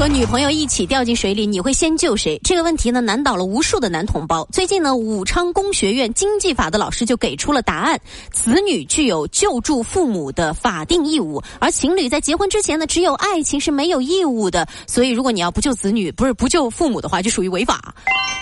和女朋友一起掉进水里，你会先救谁？这个问题呢，难倒了无数的男同胞。最近呢，武昌工学院经济法的老师就给出了答案：子女具有救助父母的法定义务，而情侣在结婚之前呢，只有爱情是没有义务的。所以，如果你要不救子女，不是不救父母的话，就属于违法。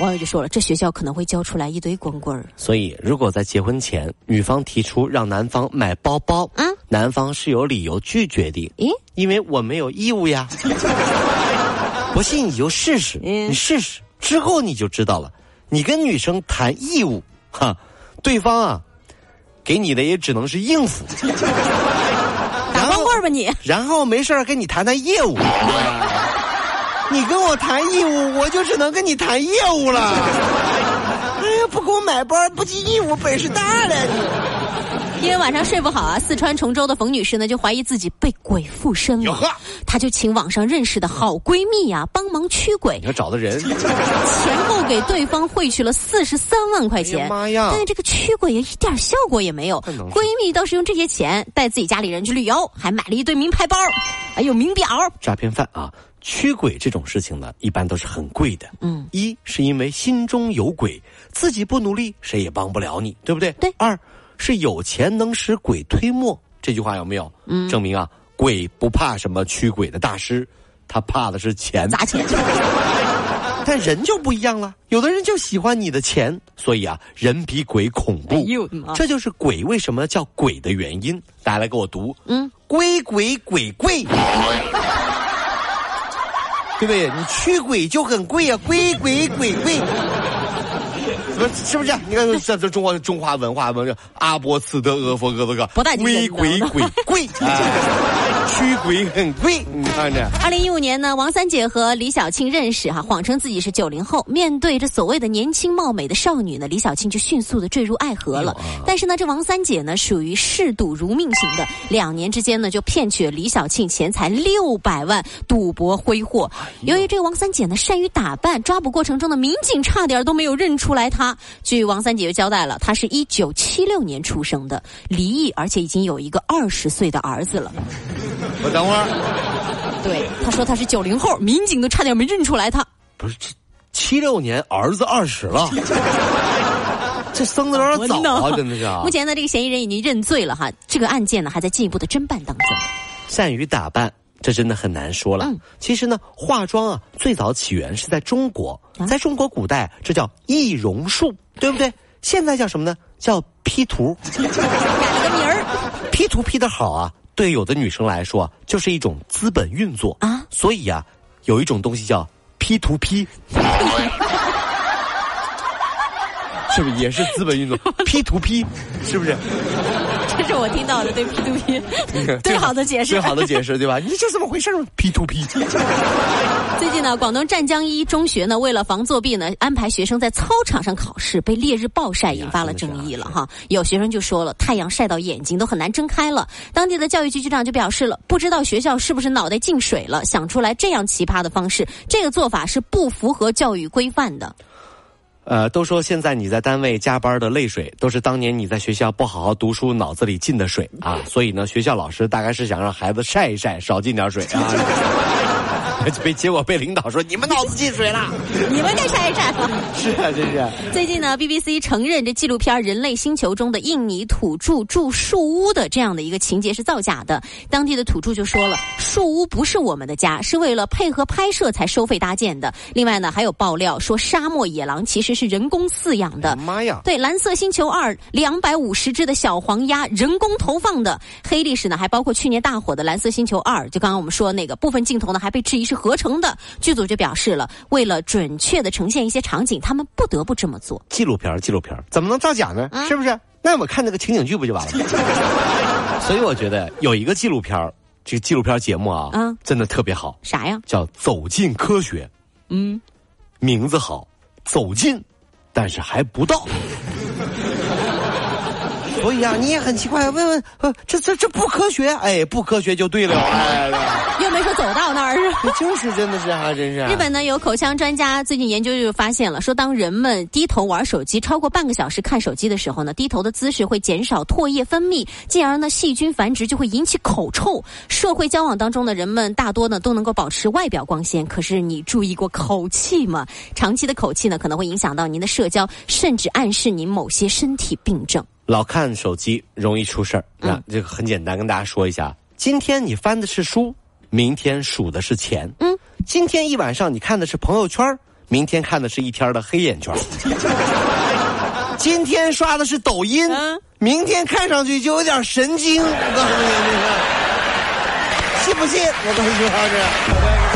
网友就说了，这学校可能会教出来一堆光棍儿。所以，如果在结婚前，女方提出让男方买包包，嗯，男方是有理由拒绝的。咦？因为我没有义务呀。不信你就试试，你试试之后你就知道了。你跟女生谈义务，哈，对方啊，给你的也只能是应付。打光棍吧你。然后没事跟你谈谈业务。你跟我谈义务，我就只能跟你谈业务了。我买包，不尽义务，本事大了你。因为晚上睡不好啊，四川崇州的冯女士呢就怀疑自己被鬼附身了，她就请网上认识的好闺蜜呀帮忙驱鬼。要找的人，前后给对方汇去了四十三万块钱。妈呀！但是这个驱鬼也一点效果也没有。闺蜜倒是用这些钱带自己家里人去旅游，还买了一堆名牌包，还有名表。诈骗犯啊，驱鬼这种事情呢，一般都是很贵的。嗯，一是因为心中有鬼，自己不努力，谁也帮不了你，对不对？对。二。是有钱能使鬼推磨，这句话有没有？嗯，证明啊，鬼不怕什么驱鬼的大师，他怕的是钱。砸钱。但人就不一样了，有的人就喜欢你的钱，所以啊，人比鬼恐怖。这就是鬼为什么叫鬼的原因。大家来给我读，嗯，鬼鬼鬼贵，对不对？你驱鬼就很贵啊，鬼鬼鬼贵。不是不是？你看这这中国中华文化文阿波茨德阿佛哥哥，不带鬼鬼鬼贵，驱鬼很贵。你看着。二零一五年呢，王三姐和李小庆认识哈，谎称自己是九零后。面对这所谓的年轻貌美的少女呢，李小庆就迅速的坠入爱河了。但是呢，这王三姐呢，属于嗜赌如命型的，两年之间呢，就骗取了李小庆钱财六百万，赌博挥霍。由于这个王三姐呢，善于打扮，抓捕过程中的民警差点都没有认出来她。据王三姐就交代了，她是一九七六年出生的，离异，而且已经有一个二十岁的儿子了。我等会儿。对，他说他是九零后，民警都差点没认出来他。不是，七六年儿子二十了，这生的有点早啊，真的是。目前呢，这个嫌疑人已经认罪了哈，这个案件呢还在进一步的侦办当中。善于打扮。这真的很难说了。其实呢，化妆啊，最早起源是在中国，在中国古代，这叫易容术，对不对？现在叫什么呢？叫 P 图。改了个名儿，P 图 P 的好啊，对有的女生来说，就是一种资本运作啊。所以啊，有一种东西叫 P 图 P，是不是也是资本运作？P to P，是不是？这是我听到的对 P to P 最好的解释，最好的解释对吧？你这怎么回事？P to P。最近呢，广东湛江一中学呢，为了防作弊呢，安排学生在操场上考试，被烈日暴晒，引发了争议了哈。有学生就说了，太阳晒到眼睛都很难睁开了。当地的教育局局长就表示了，不知道学校是不是脑袋进水了，想出来这样奇葩的方式，这个做法是不符合教育规范的。呃，都说现在你在单位加班的泪水，都是当年你在学校不好好读书脑子里进的水啊！所以呢，学校老师大概是想让孩子晒一晒，少进点水啊。被结果被领导说你们脑子进水了，你们该晒一晒了。是啊，真是。最近呢，BBC 承认这纪录片《人类星球》中的印尼土著住树屋的这样的一个情节是造假的。当地的土著就说了，树屋不是我们的家，是为了配合拍摄才收费搭建的。另外呢，还有爆料说沙漠野狼其实是人工饲养的。妈呀！对，《蓝色星球二》两百五十只的小黄鸭人工投放的。黑历史呢，还包括去年大火的《蓝色星球二》，就刚刚我们说那个部分镜头呢，还被质疑是。合成的剧组就表示了，为了准确的呈现一些场景，他们不得不这么做。纪录片，纪录片怎么能造假呢？是不是？那我们看那个情景剧不就完了？所以我觉得有一个纪录片这个纪录片节目啊，嗯，真的特别好。啥呀？叫《走进科学》。嗯，名字好，走进，但是还不到。所以啊，你也很奇怪，问问，呃，这这这不科学，哎，不科学就对了，哎，又没说走到那儿，就是真的是啊，真是。日本呢有口腔专家最近研究就发现了，说当人们低头玩手机超过半个小时看手机的时候呢，低头的姿势会减少唾液分泌，进而呢细菌繁殖就会引起口臭。社会交往当中的人们大多呢都能够保持外表光鲜，可是你注意过口气吗？长期的口气呢可能会影响到您的社交，甚至暗示您某些身体病症。老看手机容易出事儿，那这个很简单，跟大家说一下：今天你翻的是书，明天数的是钱。嗯，今天一晚上你看的是朋友圈，明天看的是一天的黑眼圈。今天刷的是抖音，明天看上去就有点神经。我告诉你，信不信？我告诉你，这。